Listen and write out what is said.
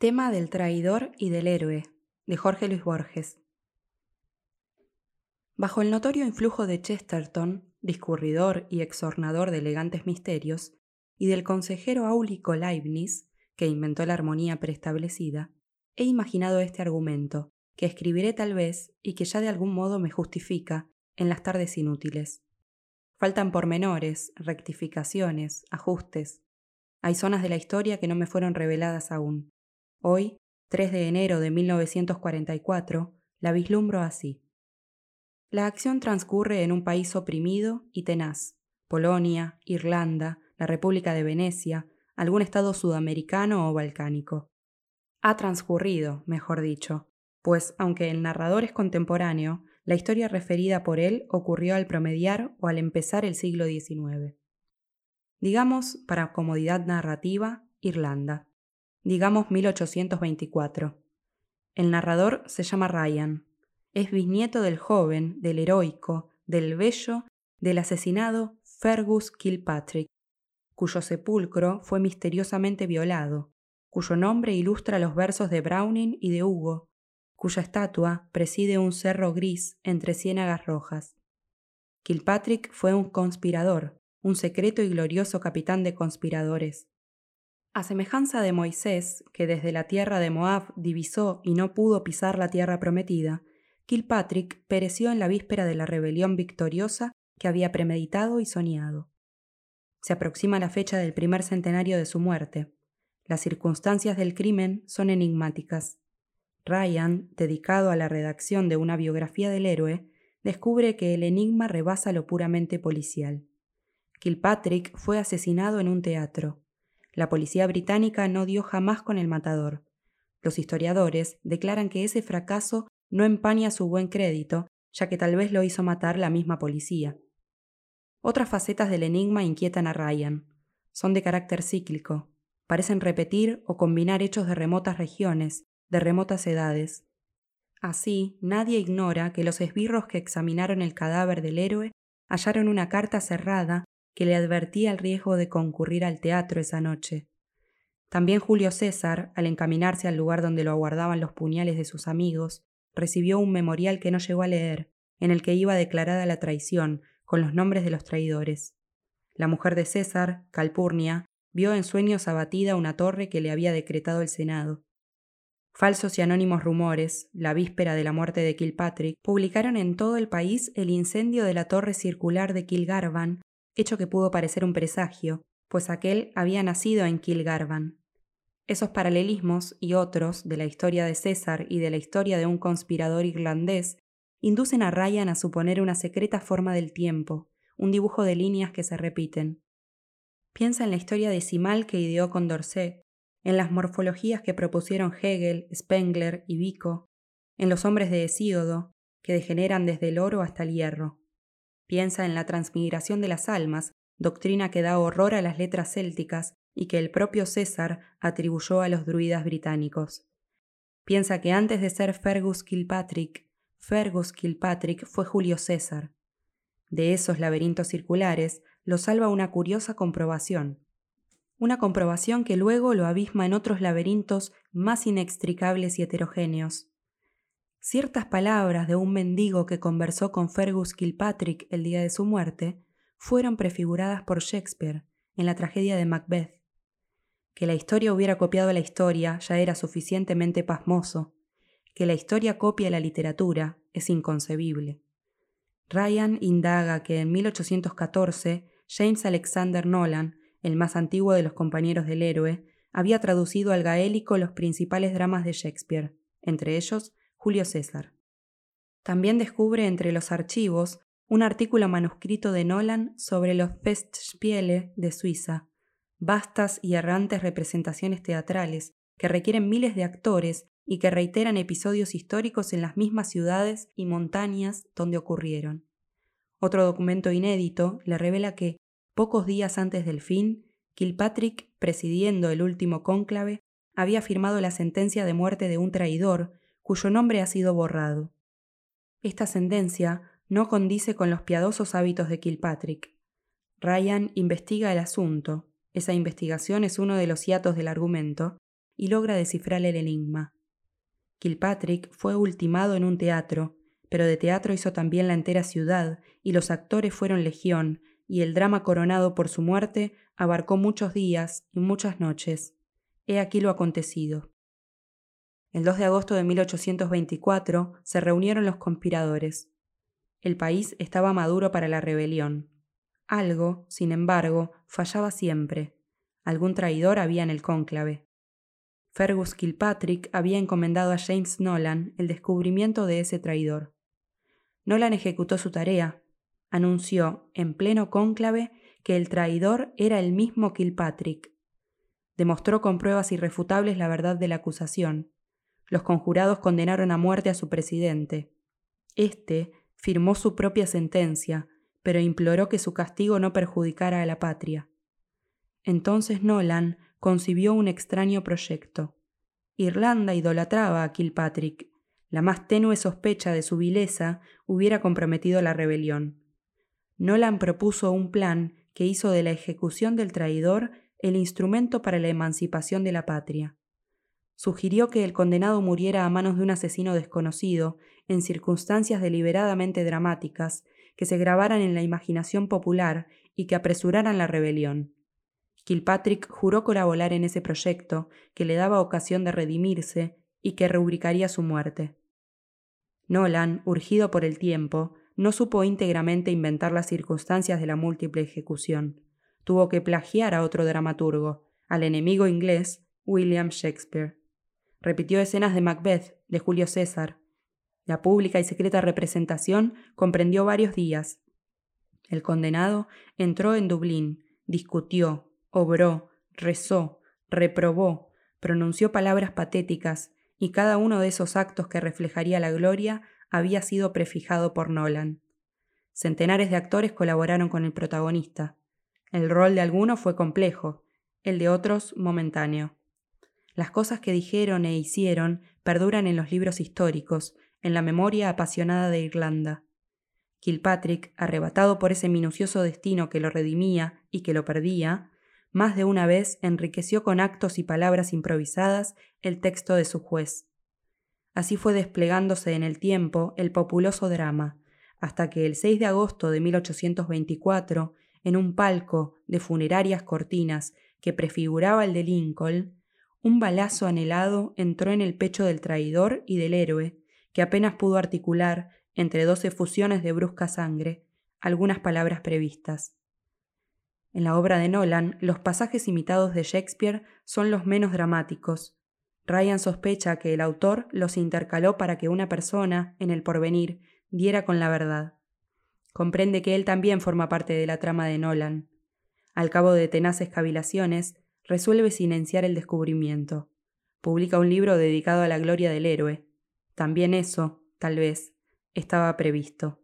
Tema del traidor y del héroe, de Jorge Luis Borges. Bajo el notorio influjo de Chesterton, discurridor y exornador de elegantes misterios, y del consejero áulico Leibniz, que inventó la armonía preestablecida, he imaginado este argumento, que escribiré tal vez y que ya de algún modo me justifica en las tardes inútiles. Faltan pormenores, rectificaciones, ajustes. Hay zonas de la historia que no me fueron reveladas aún. Hoy, 3 de enero de 1944, la vislumbro así. La acción transcurre en un país oprimido y tenaz, Polonia, Irlanda, la República de Venecia, algún estado sudamericano o balcánico. Ha transcurrido, mejor dicho, pues aunque el narrador es contemporáneo, la historia referida por él ocurrió al promediar o al empezar el siglo XIX. Digamos, para comodidad narrativa, Irlanda. Digamos 1824. El narrador se llama Ryan. Es bisnieto del joven, del heroico, del bello, del asesinado Fergus Kilpatrick, cuyo sepulcro fue misteriosamente violado, cuyo nombre ilustra los versos de Browning y de Hugo, cuya estatua preside un cerro gris entre ciénagas rojas. Kilpatrick fue un conspirador, un secreto y glorioso capitán de conspiradores. A semejanza de Moisés, que desde la tierra de Moab divisó y no pudo pisar la tierra prometida, Kilpatrick pereció en la víspera de la rebelión victoriosa que había premeditado y soñado. Se aproxima la fecha del primer centenario de su muerte. Las circunstancias del crimen son enigmáticas. Ryan, dedicado a la redacción de una biografía del héroe, descubre que el enigma rebasa lo puramente policial. Kilpatrick fue asesinado en un teatro. La policía británica no dio jamás con el matador. Los historiadores declaran que ese fracaso no empaña su buen crédito, ya que tal vez lo hizo matar la misma policía. Otras facetas del enigma inquietan a Ryan. Son de carácter cíclico. Parecen repetir o combinar hechos de remotas regiones, de remotas edades. Así, nadie ignora que los esbirros que examinaron el cadáver del héroe hallaron una carta cerrada que le advertía el riesgo de concurrir al teatro esa noche. También Julio César, al encaminarse al lugar donde lo aguardaban los puñales de sus amigos, recibió un memorial que no llegó a leer, en el que iba declarada la traición, con los nombres de los traidores. La mujer de César, Calpurnia, vio en sueños abatida una torre que le había decretado el Senado. Falsos y anónimos rumores, la víspera de la muerte de Kilpatrick, publicaron en todo el país el incendio de la torre circular de Kilgarvan, hecho que pudo parecer un presagio, pues aquel había nacido en Kilgarvan. Esos paralelismos y otros de la historia de César y de la historia de un conspirador irlandés inducen a Ryan a suponer una secreta forma del tiempo, un dibujo de líneas que se repiten. Piensa en la historia decimal que ideó Condorcet, en las morfologías que propusieron Hegel, Spengler y Vico, en los hombres de Hesíodo, que degeneran desde el oro hasta el hierro. Piensa en la transmigración de las almas, doctrina que da horror a las letras célticas y que el propio César atribuyó a los druidas británicos. Piensa que antes de ser Fergus Kilpatrick, Fergus Kilpatrick fue Julio César. De esos laberintos circulares lo salva una curiosa comprobación una comprobación que luego lo abisma en otros laberintos más inextricables y heterogéneos. Ciertas palabras de un mendigo que conversó con Fergus Kilpatrick el día de su muerte fueron prefiguradas por Shakespeare en la tragedia de Macbeth. Que la historia hubiera copiado la historia ya era suficientemente pasmoso. Que la historia copie la literatura es inconcebible. Ryan indaga que en 1814 James Alexander Nolan el más antiguo de los compañeros del héroe, había traducido al gaélico los principales dramas de Shakespeare, entre ellos Julio César. También descubre entre los archivos un artículo manuscrito de Nolan sobre los Festspiele de Suiza, vastas y errantes representaciones teatrales que requieren miles de actores y que reiteran episodios históricos en las mismas ciudades y montañas donde ocurrieron. Otro documento inédito le revela que, Pocos días antes del fin, Kilpatrick, presidiendo el último cónclave, había firmado la sentencia de muerte de un traidor cuyo nombre ha sido borrado. Esta sentencia no condice con los piadosos hábitos de Kilpatrick. Ryan investiga el asunto, esa investigación es uno de los hiatos del argumento, y logra descifrar el enigma. Kilpatrick fue ultimado en un teatro, pero de teatro hizo también la entera ciudad, y los actores fueron legión, y el drama coronado por su muerte abarcó muchos días y muchas noches. He aquí lo acontecido. El 2 de agosto de 1824 se reunieron los conspiradores. El país estaba maduro para la rebelión. Algo, sin embargo, fallaba siempre. Algún traidor había en el cónclave. Fergus Kilpatrick había encomendado a James Nolan el descubrimiento de ese traidor. Nolan ejecutó su tarea. Anunció, en pleno cónclave, que el traidor era el mismo Kilpatrick. Demostró con pruebas irrefutables la verdad de la acusación. Los conjurados condenaron a muerte a su presidente. Este firmó su propia sentencia, pero imploró que su castigo no perjudicara a la patria. Entonces Nolan concibió un extraño proyecto. Irlanda idolatraba a Kilpatrick. La más tenue sospecha de su vileza hubiera comprometido la rebelión. Nolan propuso un plan que hizo de la ejecución del traidor el instrumento para la emancipación de la patria. Sugirió que el condenado muriera a manos de un asesino desconocido, en circunstancias deliberadamente dramáticas, que se grabaran en la imaginación popular y que apresuraran la rebelión. Kilpatrick juró colaborar en ese proyecto que le daba ocasión de redimirse y que rubricaría su muerte. Nolan, urgido por el tiempo, no supo íntegramente inventar las circunstancias de la múltiple ejecución. Tuvo que plagiar a otro dramaturgo, al enemigo inglés William Shakespeare. Repitió escenas de Macbeth, de Julio César. La pública y secreta representación comprendió varios días. El condenado entró en Dublín, discutió, obró, rezó, reprobó, pronunció palabras patéticas, y cada uno de esos actos que reflejaría la gloria había sido prefijado por Nolan. Centenares de actores colaboraron con el protagonista. El rol de algunos fue complejo, el de otros momentáneo. Las cosas que dijeron e hicieron perduran en los libros históricos, en la memoria apasionada de Irlanda. Kilpatrick, arrebatado por ese minucioso destino que lo redimía y que lo perdía, más de una vez enriqueció con actos y palabras improvisadas el texto de su juez. Así fue desplegándose en el tiempo el populoso drama, hasta que el 6 de agosto de 1824, en un palco de funerarias cortinas que prefiguraba el de Lincoln, un balazo anhelado entró en el pecho del traidor y del héroe, que apenas pudo articular, entre dos efusiones de brusca sangre, algunas palabras previstas. En la obra de Nolan, los pasajes imitados de Shakespeare son los menos dramáticos. Ryan sospecha que el autor los intercaló para que una persona, en el porvenir, diera con la verdad. Comprende que él también forma parte de la trama de Nolan. Al cabo de tenaces cavilaciones, resuelve silenciar el descubrimiento. Publica un libro dedicado a la gloria del héroe. También eso, tal vez, estaba previsto.